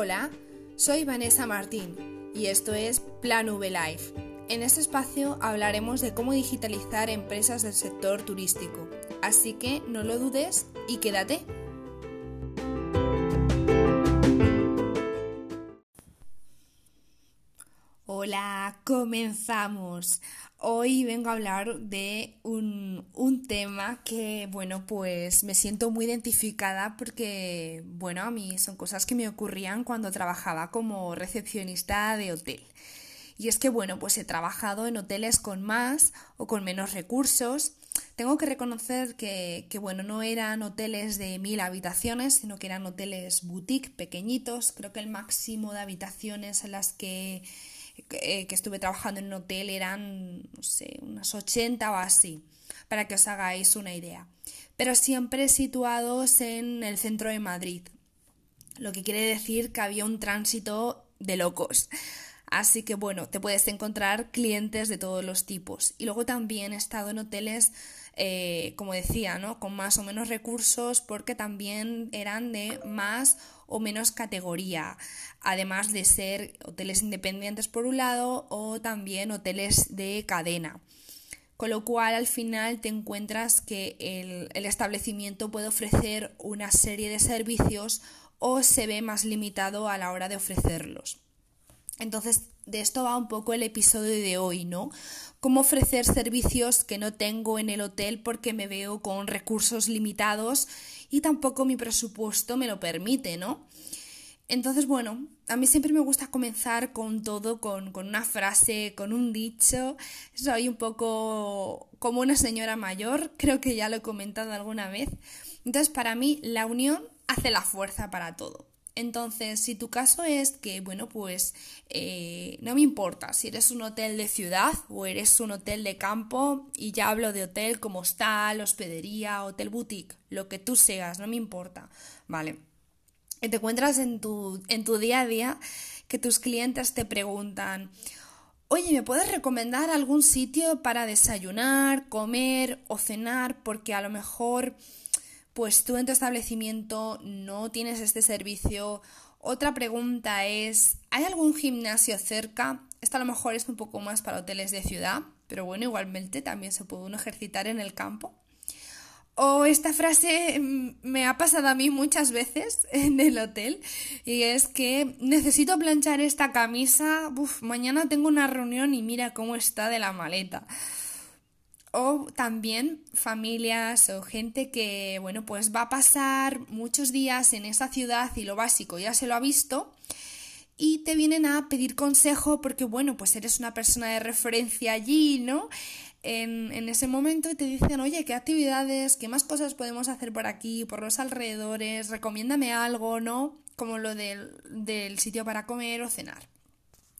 Hola, soy Vanessa Martín y esto es Plan V Life. En este espacio hablaremos de cómo digitalizar empresas del sector turístico, así que no lo dudes y quédate. Hola, comenzamos. Hoy vengo a hablar de un, tema que, bueno, pues me siento muy identificada porque, bueno, a mí son cosas que me ocurrían cuando trabajaba como recepcionista de hotel. Y es que, bueno, pues he trabajado en hoteles con más o con menos recursos. Tengo que reconocer que, que, bueno, no eran hoteles de mil habitaciones, sino que eran hoteles boutique pequeñitos. Creo que el máximo de habitaciones en las que eh, que estuve trabajando en un hotel eran, no sé, unas 80 o así, para que os hagáis una idea. Pero siempre situados en el centro de Madrid, lo que quiere decir que había un tránsito de locos. Así que bueno, te puedes encontrar clientes de todos los tipos. Y luego también he estado en hoteles, eh, como decía, ¿no? Con más o menos recursos porque también eran de más o menos categoría, además de ser hoteles independientes por un lado o también hoteles de cadena. Con lo cual al final te encuentras que el, el establecimiento puede ofrecer una serie de servicios o se ve más limitado a la hora de ofrecerlos. Entonces, de esto va un poco el episodio de hoy, ¿no? Cómo ofrecer servicios que no tengo en el hotel porque me veo con recursos limitados y tampoco mi presupuesto me lo permite, ¿no? Entonces, bueno, a mí siempre me gusta comenzar con todo, con, una frase, con un dicho. Soy un poco como una señora mayor, creo que ya lo he comentado alguna vez. Entonces, para mí, la unión hace la fuerza para todo. Entonces, si tu caso es que, bueno, pues eh, no me importa si eres un hotel de ciudad o eres un hotel de campo, y ya hablo de hotel como hostal, hospedería, hotel boutique, lo que tú seas, no me importa, ¿vale? Te encuentras en tu, en tu día a día que tus clientes te preguntan, oye, ¿me puedes recomendar algún sitio para desayunar, comer o cenar? Porque a lo mejor pues tú en tu establecimiento no tienes este servicio. Otra pregunta es, ¿hay algún gimnasio cerca? Esto a lo mejor es un poco más para hoteles de ciudad, pero bueno, igualmente también se puede uno ejercitar en el campo. O esta frase mm, me ha pasado a mí muchas veces en el hotel y es que necesito planchar esta camisa, Uf, mañana tengo una reunión y mira cómo está de la maleta o también familias o gente que, bueno, pues va a pasar muchos días en esa ciudad y lo básico ya se lo ha visto y te vienen a pedir consejo porque, bueno, pues eres una persona de referencia allí, ¿no? En, ese momento y te dicen, oye, ¿qué actividades, qué más cosas podemos hacer por aquí, por los alrededores? Recomiéndame algo, ¿no? Como lo del, del sitio para comer o cenar.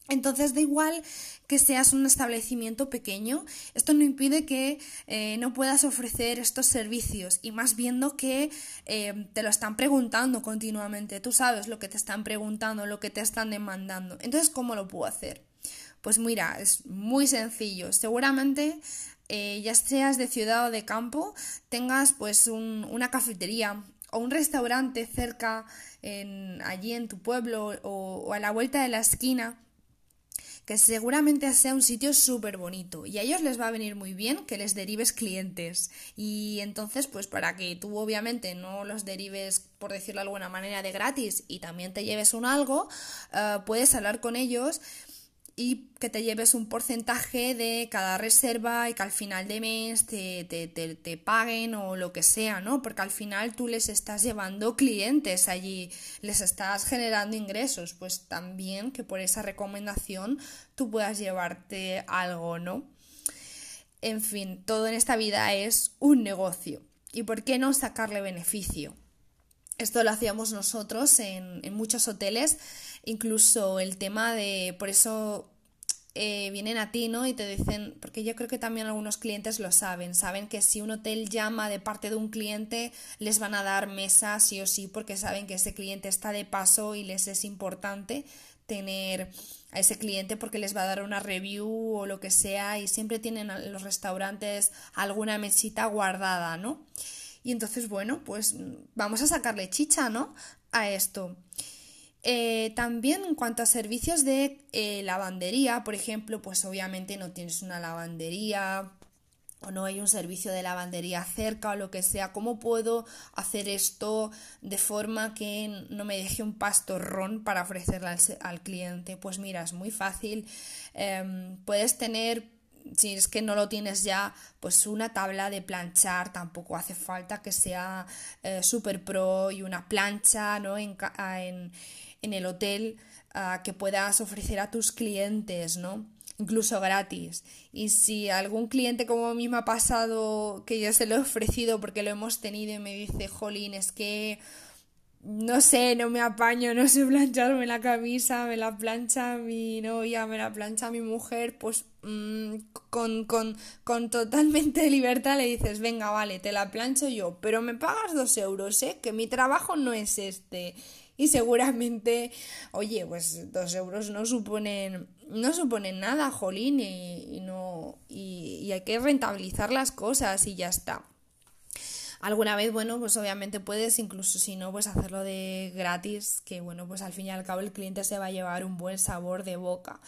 Entonces da igual que seas un establecimiento pequeño, esto no impide que eh, no puedas ofrecer estos servicios y más viendo que eh, te lo están preguntando continuamente, tú sabes lo que te están preguntando, lo que te están demandando. Entonces, ¿cómo lo puedo hacer? Pues mira, es muy sencillo. Seguramente eh, ya seas de ciudad o de campo, tengas pues una cafetería o un restaurante cerca en, allí en tu pueblo o a la vuelta de la esquina que seguramente sea un sitio súper bonito y a ellos les va a venir muy bien que les derives clientes y entonces pues para que tú obviamente no los derives por decirlo de alguna manera de gratis y también te lleves un algo eh, puedes hablar con ellos y que te lleves un porcentaje de cada reserva y que al final de mes te, te, te, paguen o lo que sea, ¿no? Porque al final tú les estás llevando clientes allí, les estás generando ingresos, pues también que por esa recomendación tú puedas llevarte algo, ¿no? En fin, todo en esta vida es un negocio. ¿Y por qué no sacarle beneficio? Esto lo hacíamos nosotros en, en muchos hoteles, incluso el tema de, por eso eh, vienen a ti, ¿no? Y te dicen, porque yo creo que también algunos clientes lo saben, saben que si un hotel llama de parte de un cliente, les van a dar mesa sí o sí, porque saben que ese cliente está de paso y les es importante tener a ese cliente porque les va a dar una review o lo que sea y siempre tienen en los restaurantes alguna mesita guardada, ¿no? Y entonces, bueno, pues vamos a sacarle chicha, ¿no? A esto. Eh, también en cuanto a servicios de eh, lavandería, por ejemplo, pues obviamente no tienes una lavandería o no hay un servicio de lavandería cerca o lo que sea, ¿cómo puedo hacer esto de forma que no me deje un pastorrón para ofrecerle al, cliente? Pues mira, es muy fácil. Em, puedes tener, si es que no lo tienes ya, pues una tabla de planchar, tampoco hace falta que sea eh, super pro y una plancha ¿no? en, en el hotel ah, que puedas ofrecer a tus clientes, ¿no? incluso gratis. Y si algún cliente como mí me ha pasado que yo se lo he ofrecido porque lo hemos tenido y me dice, jolín, es que no sé, no me apaño, no sé plancharme la camisa, me la plancha mi novia, me la plancha mi mujer, pues mm, con, con, con totalmente libertad le dices, venga, vale, te la plancho yo, pero me pagas dos euros, ¿eh? Que mi trabajo no es este y seguramente, oye, pues dos euros no suponen, no suponen nada, jolín, y, no, y, hay que rentabilizar las cosas y ya está. Alguna vez, bueno, pues obviamente puedes, incluso si no, pues hacerlo de gratis, que bueno, pues al fin y al cabo el cliente se va a llevar un buen sabor de boca.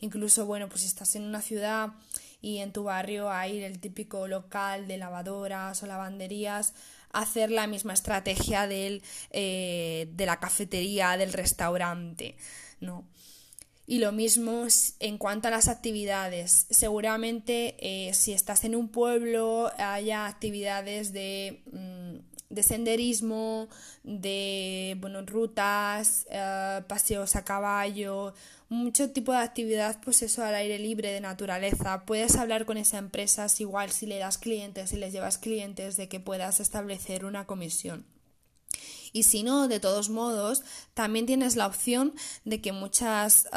Incluso, bueno, pues si estás en una ciudad y en tu barrio hay el típico local de lavadoras o lavanderías, hacer la misma estrategia del, eh, de la cafetería, del restaurante, ¿no? Y lo mismo en cuanto a las actividades. Seguramente eh, si estás en un pueblo haya actividades de, mm, de senderismo, de bueno, rutas, eh, paseos a caballo, mucho tipo de actividad, pues eso al aire libre de naturaleza. Puedes hablar con esa empresa, igual si le das clientes, si les llevas clientes, de que puedas establecer una comisión. Y si no, de todos modos, también tienes la opción de que muchas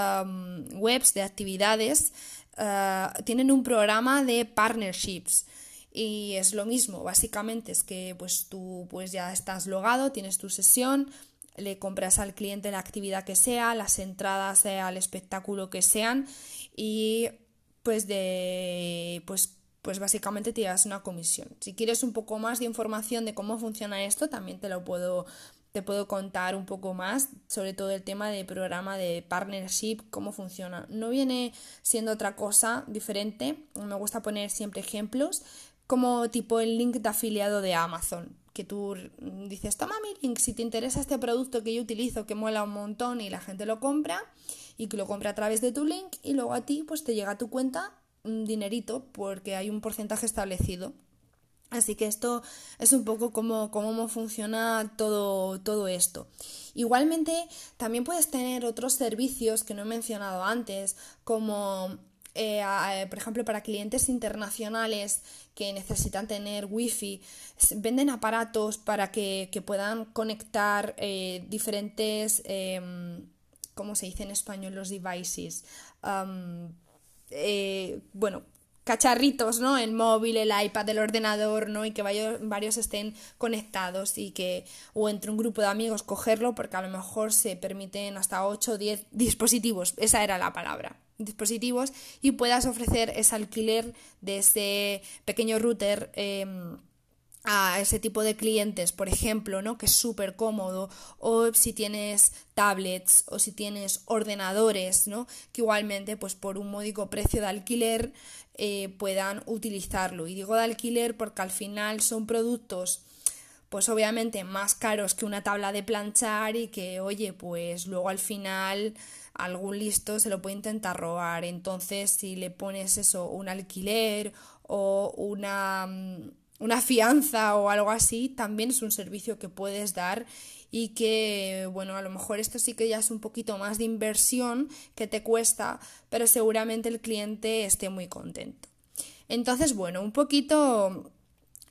webs de actividades eh, tienen un programa de partnerships. Y es lo mismo, básicamente es que pues tú pues ya estás logado, tienes tu sesión, le compras al cliente la actividad que sea, las entradas al espectáculo que sean y pues de pues pues básicamente te llevas una comisión. Si quieres un poco más de información de cómo funciona esto, también te lo puedo te puedo contar un poco más sobre todo el tema de programa de partnership, cómo funciona. No viene siendo otra cosa diferente, me gusta poner siempre ejemplos, como tipo el link de afiliado de Amazon que tú dices, toma mi link, si te interesa este producto que yo utilizo, que mola un montón y la gente lo compra, y que lo compra a través de tu link, y luego a ti pues te llega a tu cuenta un dinerito porque hay un porcentaje establecido. Así que esto es un poco como cómo funciona todo, todo esto. Igualmente, también puedes tener otros servicios que no he mencionado antes, como eh, por ejemplo, para clientes internacionales que necesitan tener wifi, venden aparatos para que, puedan conectar eh, diferentes, em, ¿cómo se dice en español? Los devices. Eh, bueno, cacharritos, ¿no? El móvil, el iPad, el ordenador, ¿no? Y que varios, estén conectados y que, o entre un grupo de amigos, cogerlo, porque a lo mejor se permiten hasta 8 o 10 dispositivos. Esa era la palabra dispositivos y puedas ofrecer ese alquiler de ese pequeño router em, a ese tipo de clientes, por ejemplo, ¿no? que es súper cómodo, o si tienes tablets o si tienes ordenadores, ¿no? que igualmente pues por un módico precio de alquiler eh, puedan utilizarlo. Y digo de alquiler porque al final son productos pues obviamente más caros que una tabla de planchar y que oye pues luego al final algún listo se lo puede intentar robar. Entonces, si le pones eso, un alquiler o una, mm, una fianza o algo así, también es un servicio que puedes dar y que, bueno, a lo mejor esto sí que ya es un poquito más de inversión que te cuesta, pero seguramente el cliente esté muy contento. Entonces, bueno, un poquito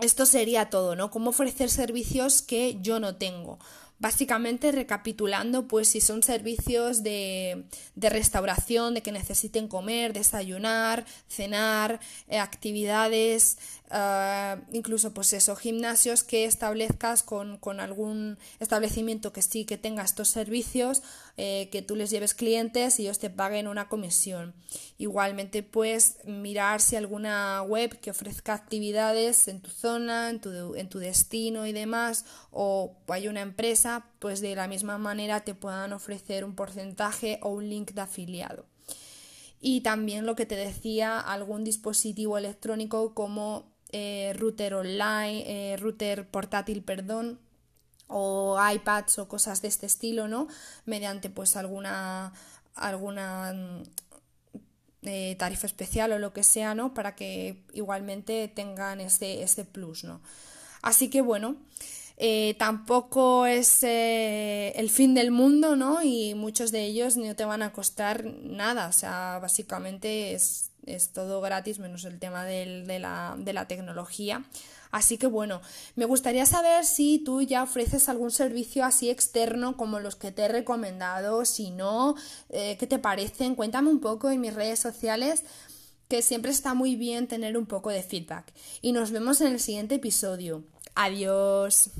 esto sería todo, ¿no? Cómo ofrecer servicios que yo no tengo. Básicamente recapitulando, pues si son servicios de, de restauración, de que necesiten comer, desayunar, cenar, eh, actividades, eh, incluso pues eso, gimnasios que establezcas con, con, algún establecimiento que sí que tenga estos servicios, eh, que tú les lleves clientes y ellos te paguen una comisión. Igualmente pues mirar si alguna web que ofrezca actividades en tu zona, en tu, en tu destino y demás, o hay una empresa pues de la misma manera te puedan ofrecer un porcentaje o un link de afiliado. Y también lo que te decía, algún dispositivo electrónico como eh, router online, eh, router portátil, perdón, o iPads o cosas de este estilo, ¿no? Mediante pues alguna alguna mm, eh, tarifa especial o lo que sea, ¿no? Para que igualmente tengan este, este plus, ¿no? Así que bueno, eh, tampoco es eh, el fin del mundo, ¿no? Y muchos de ellos no te van a costar nada, o sea, básicamente es, es todo gratis menos el tema de, la, de la tecnología. Así que bueno, me gustaría saber si tú ya ofreces algún servicio así externo como los que te he recomendado, si no, eh, ¿qué te parecen? Cuéntame un poco en mis redes sociales que siempre está muy bien tener un poco de feedback. Y nos vemos en el siguiente episodio. Adiós.